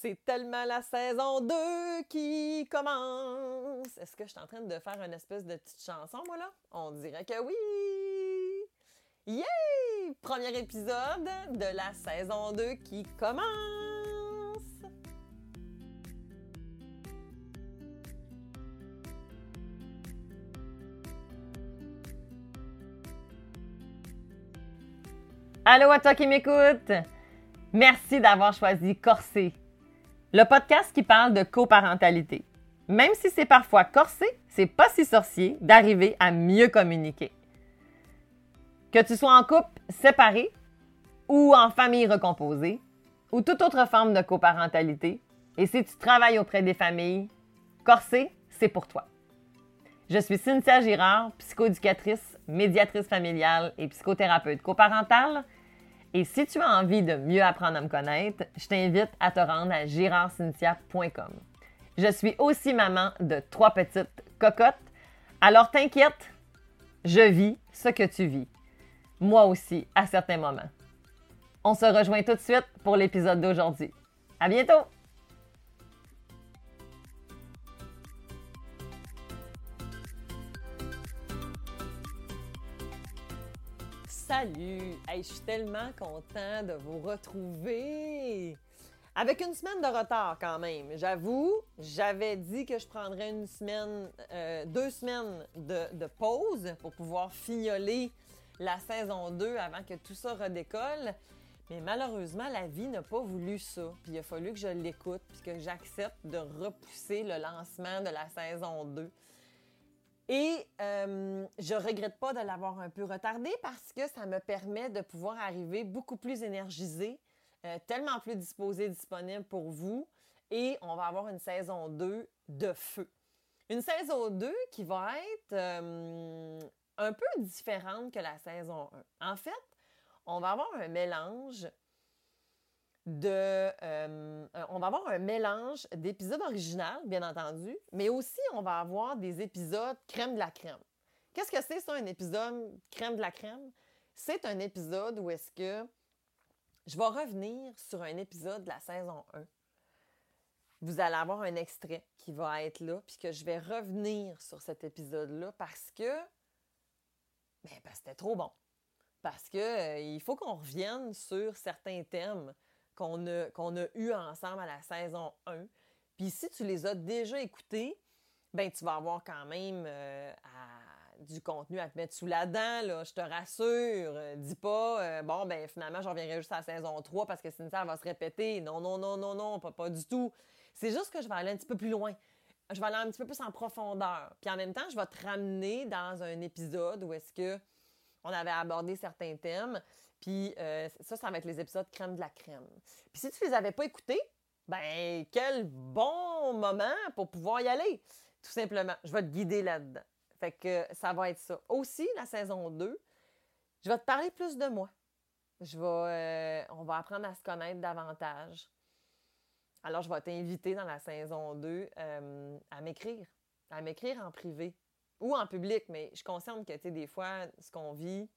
C'est tellement la saison 2 qui commence. Est-ce que je suis en train de faire une espèce de petite chanson, moi, là? On dirait que oui! Yay! Premier épisode de la saison 2 qui commence! Allô à toi qui m'écoute! Merci d'avoir choisi Corsé, le podcast qui parle de coparentalité. Même si c'est parfois corsé, c'est pas si sorcier d'arriver à mieux communiquer. Que tu sois en couple séparé ou en famille recomposée ou toute autre forme de coparentalité, et si tu travailles auprès des familles, Corsé, c'est pour toi. Je suis Cynthia Girard, psychoéducatrice, médiatrice familiale et psychothérapeute coparentale. Et si tu as envie de mieux apprendre à me connaître, je t'invite à te rendre à girardcynthia.com. Je suis aussi maman de trois petites cocottes. Alors t'inquiète, je vis ce que tu vis. Moi aussi, à certains moments. On se rejoint tout de suite pour l'épisode d'aujourd'hui. À bientôt! Salut! Je suis tellement content de vous retrouver! Avec une semaine de retard quand même. J'avoue, j'avais dit que je prendrais une semaine, euh, deux semaines de, de pause pour pouvoir fignoler la saison 2 avant que tout ça redécolle. Mais malheureusement, la vie n'a pas voulu ça. Puis il a fallu que je l'écoute, puis que j'accepte de repousser le lancement de la saison 2. Et euh, je regrette pas de l'avoir un peu retardé parce que ça me permet de pouvoir arriver beaucoup plus énergisé, euh, tellement plus disposé, disponible pour vous. Et on va avoir une saison 2 de feu. Une saison 2 qui va être euh, un peu différente que la saison 1. En fait, on va avoir un mélange euh, on va avoir un mélange d'épisodes originaux, bien entendu, mais aussi on va avoir des épisodes crème de la crème. Qu'est-ce que c'est ça, un épisode crème de la crème? C'est un épisode où est-ce que je vais revenir sur un épisode de la saison 1. Vous allez avoir un extrait qui va être là, puis que je vais revenir sur cet épisode-là parce que ben, c'était trop bon. Parce que euh, il faut qu'on revienne sur certains thèmes qu'on a, qu'on a eus ensemble à la saison 1. Puis si tu les as déjà écoutés, ben tu vas avoir quand même euh, du contenu à te mettre sous la dent, là, je te rassure. Euh, dis pas, euh, bon, ben finalement, je reviendrai juste à la saison 3 parce que sinon, ça va se répéter. Non, non, non, non, non, pas, pas du tout. C'est juste que je vais aller un petit peu plus loin. Je vais aller un petit peu plus en profondeur. Puis en même temps, je vais te ramener dans un épisode où est-ce que on avait abordé certains thèmes. Puis euh, ça, ça va être les épisodes crème de la crème. Puis si tu les avais pas écoutés, ben quel bon moment pour pouvoir y aller. Tout simplement, je vais te guider là-dedans. Fait que ça va être ça. Aussi, la saison 2, je vais te parler plus de moi. Je vais, euh, on va apprendre à se connaître davantage. Alors, je vais t'inviter dans la saison 2 euh, à m'écrire, à m'écrire en privé ou en public, mais je consciente que, tu sais, des fois, ce qu'on vit,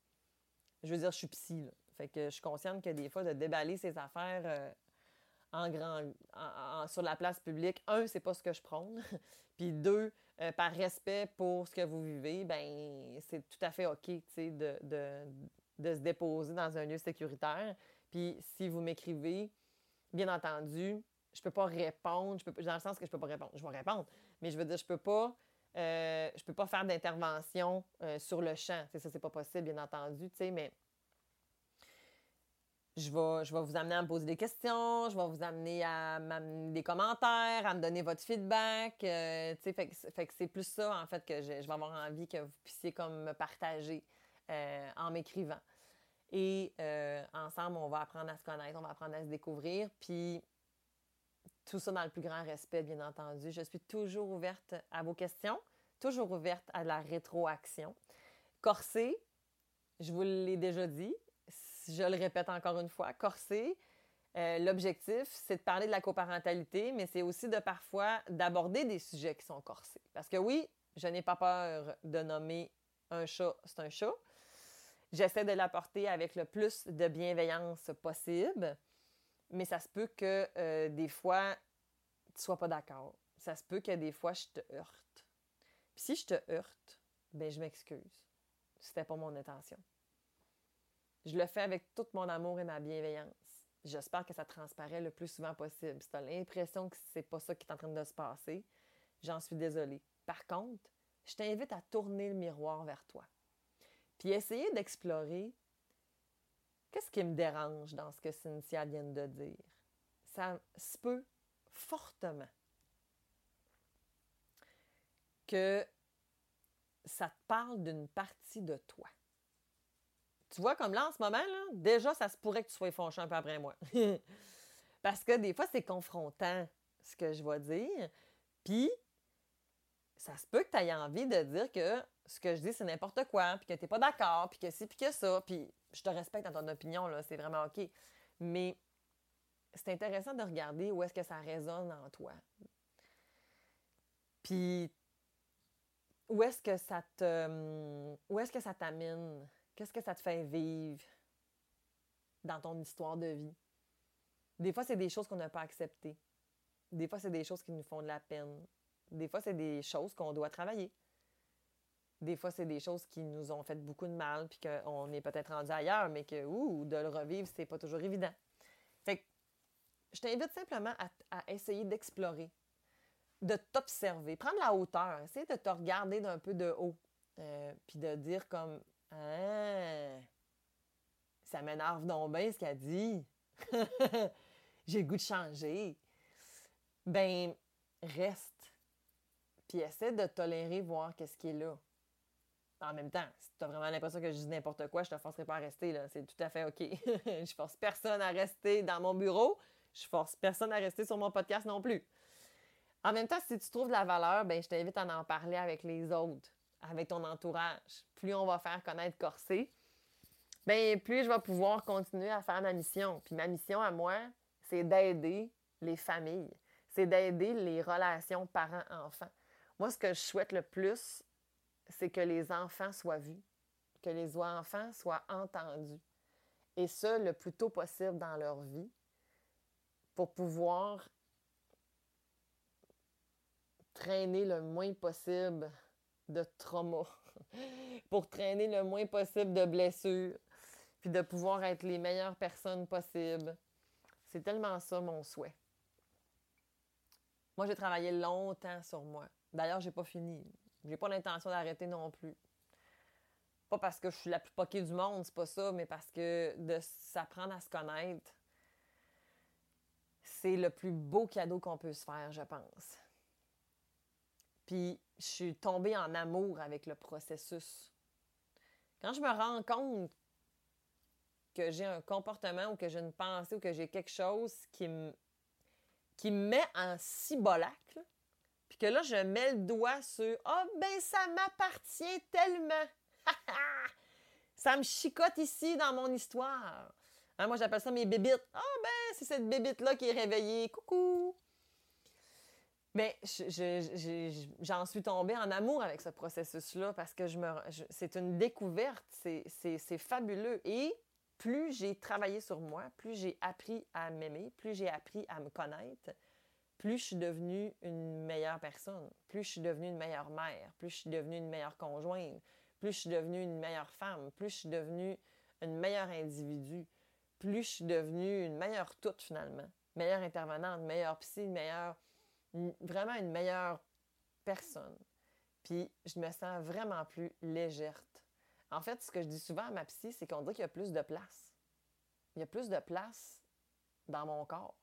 je veux dire, je suis psy, là. Fait que je suis consciente que des fois, de déballer ses affaires euh, en grand, en- sur la place publique, un, c'est pas ce que je prône. Puis deux, euh, par respect pour ce que vous vivez, ben c'est tout à fait OK, de, de, de se déposer dans un lieu sécuritaire. Puis si vous m'écrivez, bien entendu, je peux pas répondre, je peux, dans le sens que je peux pas répondre, je vais répondre, mais je veux dire, je peux pas, euh, je peux pas faire d'intervention euh, sur le champ. Tu sais, ça, c'est pas possible, bien entendu, mais je vais, je vais vous amener à me poser des questions, je vais vous amener à m'amener des commentaires, à me donner votre feedback. euh, fait que c'est plus ça, en fait, que je, je vais avoir envie que vous puissiez comme me partager euh, en m'écrivant. Et euh, ensemble, on va apprendre à se connaître, on va apprendre à se découvrir. Puis tout ça dans le plus grand respect, bien entendu. Je suis toujours ouverte à vos questions, toujours ouverte à la rétroaction. Corsé, je vous l'ai déjà dit, je le répète encore une fois, corsé, euh, l'objectif, c'est de parler de la coparentalité, mais c'est aussi de parfois d'aborder des sujets qui sont corsés. Parce que oui, je n'ai pas peur de nommer un chat, c'est un chat. J'essaie de l'apporter avec le plus de bienveillance possible. mais ça se peut que euh, des fois, tu sois pas d'accord. Ça se peut que des fois, je te heurte. Si je te heurte, ben je m'excuse. C'était pas mon intention. Je le fais avec tout mon amour et ma bienveillance. J'espère que ça transparaît le plus souvent possible. Si tu as l'impression que c'est pas ça qui est en train de se passer, j'en suis désolée. Par contre, je t'invite à tourner le miroir vers toi. Puis essayer d'explorer qu'est-ce qui me dérange dans ce que Cynthia vient de dire. Ça se peut fortement que ça te parle d'une partie de toi. Tu vois, comme là, en ce moment, là, déjà, ça se pourrait que tu sois fâché un peu après moi. Parce que des fois, c'est confrontant, ce que je vais dire. Puis, ça se peut que tu aies envie de dire que ce que je dis, c'est n'importe quoi, puis que tu n'es pas d'accord, puis que c'est, puis que ça. Puis, je te respecte dans ton opinion, là, c'est vraiment OK. Mais c'est intéressant de regarder où est-ce que ça résonne en toi. Puis, où est-ce que ça te. Où est-ce que ça t'amène? Qu'est-ce que ça te fait vivre dans ton histoire de vie? Des fois, c'est des choses qu'on n'a pas acceptées. Des fois, c'est des choses qui nous font de la peine. Des fois, c'est des choses qu'on doit travailler. Des fois, c'est des choses qui nous ont fait beaucoup de mal, puis qu'on est peut-être rendu ailleurs, mais que, ouh, de le revivre, c'est pas toujours évident. Fait que, je t'invite simplement à, essayer d'explorer, de t'observer, prendre la hauteur, essayer de te regarder d'un peu de haut, euh, puis de dire comme, ah, ça m'énerve donc bien ce qu'elle dit. J'ai le goût de changer. Ben, reste. Puis essaie de tolérer, voir qu'est-ce qui est là. En même temps, si tu as vraiment l'impression que je dis n'importe quoi, je te forcerai pas à rester. Là. C'est tout à fait OK. je force personne à rester dans mon bureau. Je force personne à rester sur mon podcast non plus. En même temps, si tu trouves de la valeur, ben, je t'invite à en parler avec les autres avec ton entourage, plus on va faire connaître Corsé, bien, plus je vais pouvoir continuer à faire ma mission. Puis ma mission à moi, c'est d'aider les familles, c'est d'aider les relations parents-enfants. Moi, ce que je souhaite le plus, c'est que les enfants soient vus, que les enfants soient entendus. Et ça, le plus tôt possible dans leur vie, pour pouvoir traîner le moins possible de trauma, pour traîner le moins possible de blessures, puis de pouvoir être les meilleures personnes possibles. C'est tellement ça mon souhait. Moi, j'ai travaillé longtemps sur moi. D'ailleurs, j'ai pas fini. J'ai pas l'intention d'arrêter non plus. Pas parce que je suis la plus poquée du monde, c'est pas ça, mais parce que de s'apprendre à se connaître, c'est le plus beau cadeau qu'on peut se faire, je pense. Puis je suis tombée en amour avec le processus. Quand je me rends compte que j'ai un comportement ou que j'ai une pensée ou que j'ai quelque chose qui me, qui me met en cibolac, puis que là, je mets le doigt sur Ah, ben, ça m'appartient tellement. ça me chicote ici dans mon histoire. Hein, moi, j'appelle ça mes bébites. Ah, oh, ben, c'est cette bébite-là qui est réveillée. Coucou. Mais j'en suis tombée en amour avec ce processus-là parce que c'est une découverte, c'est fabuleux. Et plus j'ai travaillé sur moi, plus j'ai appris à m'aimer, plus j'ai appris à me connaître, plus je suis devenue une meilleure personne, plus je suis devenue une meilleure mère, plus je suis devenue une meilleure conjointe, plus je suis devenue une meilleure femme, plus je suis devenue une meilleure individu, plus je suis devenue une meilleure toute finalement, meilleure intervenante, meilleure psy, meilleure vraiment une meilleure personne. Puis je me sens vraiment plus légère. En fait, ce que je dis souvent à ma psy, c'est qu'on dit qu'il y a plus de place. Il y a plus de place dans mon corps.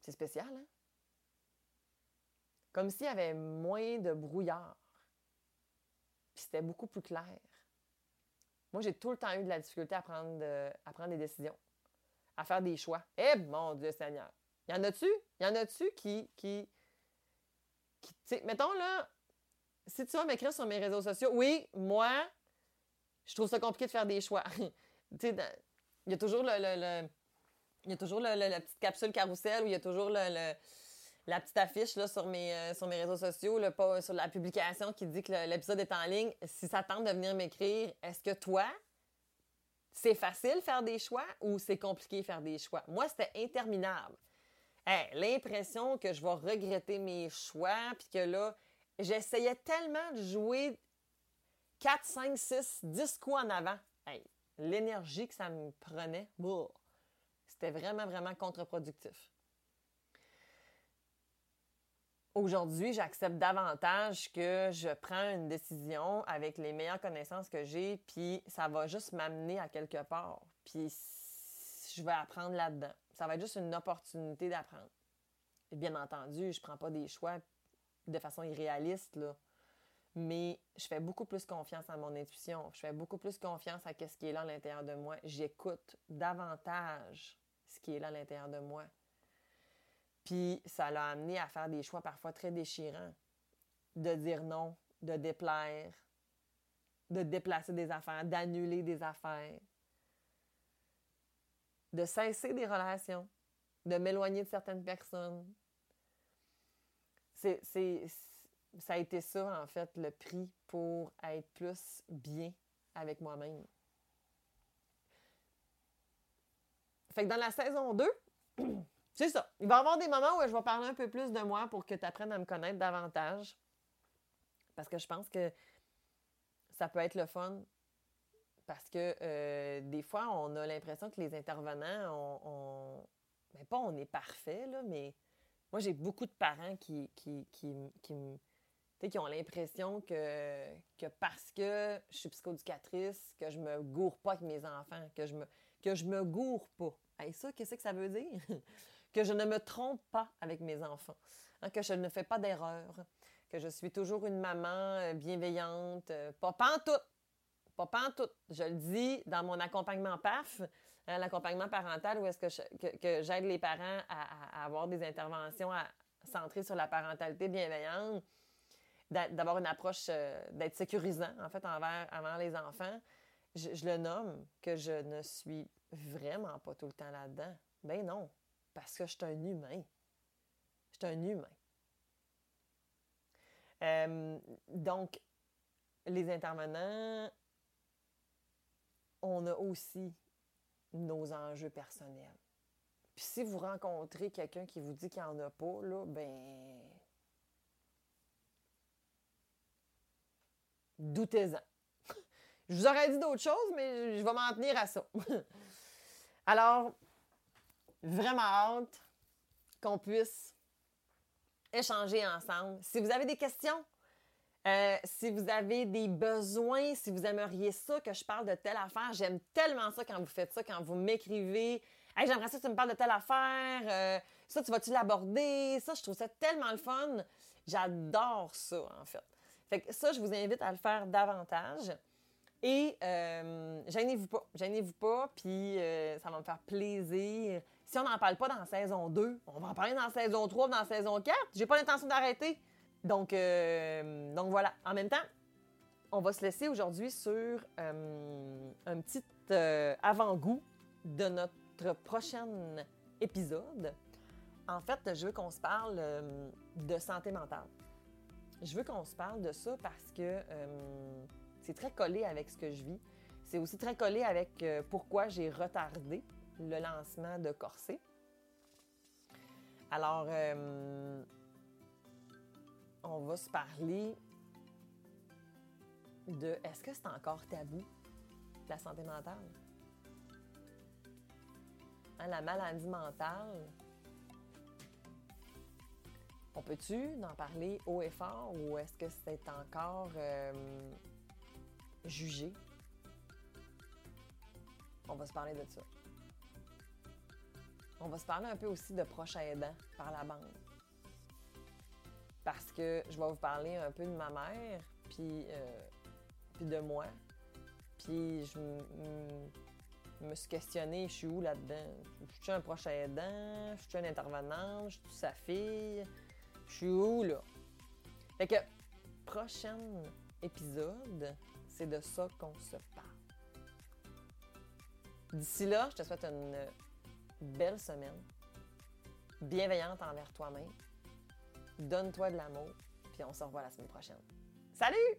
C'est spécial, hein? Comme s'il y avait moins de brouillard. Puis c'était beaucoup plus clair. Moi, j'ai tout le temps eu de la difficulté à prendre, à prendre des décisions, à faire des choix. Eh mon Dieu Seigneur! Y en a-tu? Y en a-tu qui. qui, qui mettons là, si tu vas m'écrire sur mes réseaux sociaux, oui, moi, je trouve ça compliqué de faire des choix. il y a toujours le, le, il y a toujours la petite capsule carrousel où il y a toujours le, la petite affiche là, sur, mes, euh, sur mes réseaux sociaux, sur la publication qui dit que l'épisode est en ligne. Si ça tente de venir m'écrire, est-ce que toi, C'est facile faire des choix ou c'est compliqué faire des choix? Moi, c'était interminable. L'impression que je vais regretter mes choix, puis que là, j'essayais tellement de jouer 4, 5, 6, 10 coups en avant. L'énergie que ça me prenait, c'était vraiment, vraiment contre-productif. Aujourd'hui, j'accepte davantage que je prends une décision avec les meilleures connaissances que j'ai, puis ça va juste m'amener à quelque part. Puis je vais apprendre là-dedans. Ça va être juste une opportunité d'apprendre. Bien entendu, je ne prends pas des choix de façon irréaliste, là. Mais je fais beaucoup plus confiance à mon intuition. Je fais beaucoup plus confiance à ce qui est là à l'intérieur de moi. J'écoute davantage ce qui est là à l'intérieur de moi. Puis ça l'a amené à faire des choix parfois très déchirants. De dire non, de déplaire, de déplacer des affaires, d'annuler des affaires, de cesser des relations, de m'éloigner de certaines personnes. C'est, ça a été ça, en fait, le prix pour être plus bien avec moi-même. Fait que dans la saison 2, C'est ça. Il va y avoir des moments où je vais parler un peu plus de moi pour que tu apprennes à me connaître davantage. Parce que je pense que ça peut être le fun. Parce que euh, des fois, on a l'impression que les intervenants, on, ben, pas on est parfait, là, mais moi, j'ai beaucoup de parents qui, qui, qui, qui ont l'impression que, parce que je suis psychoducatrice, que je me gourre pas avec mes enfants, que je me, que je me gourre pas. Et ça, qu'est-ce que ça veut dire? que je ne me trompe pas avec mes enfants, hein, que je ne fais pas d'erreur, que je suis toujours une maman euh, bienveillante, euh, pas pantoute, pas pantoute. Je le dis dans mon accompagnement PAF, hein, l'accompagnement parental, où est-ce que, j'aide les parents à, avoir des interventions centrées sur la parentalité bienveillante, d'avoir une approche, euh, d'être sécurisant, en fait, envers, les enfants. je, le nomme que je ne suis vraiment pas tout le temps là-dedans. Ben non, parce que je suis un humain. Je suis un humain. Euh, donc, les intervenants, on a aussi nos enjeux personnels. Puis si vous rencontrez quelqu'un qui vous dit qu'il n'y en a pas, là, ben. Doutez-en. Je vous aurais dit d'autres choses, mais je vais m'en tenir à ça. Alors, vraiment hâte qu'on puisse échanger ensemble. Si vous avez des questions, euh, si vous avez des besoins, si vous aimeriez ça, que je parle de telle affaire, j'aime tellement ça quand vous faites ça, quand vous m'écrivez. Hey, j'aimerais ça que tu me parles de telle affaire. Euh, ça, tu vas-tu l'aborder? Ça, je trouve ça tellement le fun. J'adore ça, en fait. Fait que ça, je vous invite à le faire davantage. Et euh, gênez-vous pas, gênez-vous pas, puis euh, ça va me faire plaisir si on n'en parle pas dans saison 2, on va en parler dans saison 3, dans saison 4. J'ai pas l'intention d'arrêter. Donc, euh, donc voilà. En même temps, on va se laisser aujourd'hui sur euh, un petit euh, avant-goût de notre prochain épisode. En fait, je veux qu'on se parle de santé mentale. Je veux qu'on se parle de ça parce que c'est très collé avec ce que je vis. C'est aussi très collé avec pourquoi j'ai retardé le lancement de Corset. Alors, on va se parler de est-ce que c'est encore tabou, la santé mentale? Hein, la maladie mentale, on peut-tu en parler haut et fort ou est-ce que c'est encore euh, jugé? On va se parler de ça. On va se parler un peu aussi de proches aidants par la bande. Parce que je vais vous parler un peu de ma mère, puis, euh, puis de moi. Puis je me suis questionnée, je suis où là-dedans? Je suis un proche aidant? Je suis un intervenant? Je suis sa fille? Je suis où là? Fait que, prochain épisode, c'est de ça qu'on se parle. D'ici là, je te souhaite une belle semaine, bienveillante envers toi-même. Donne-toi de l'amour, puis on se revoit la semaine prochaine. Salut!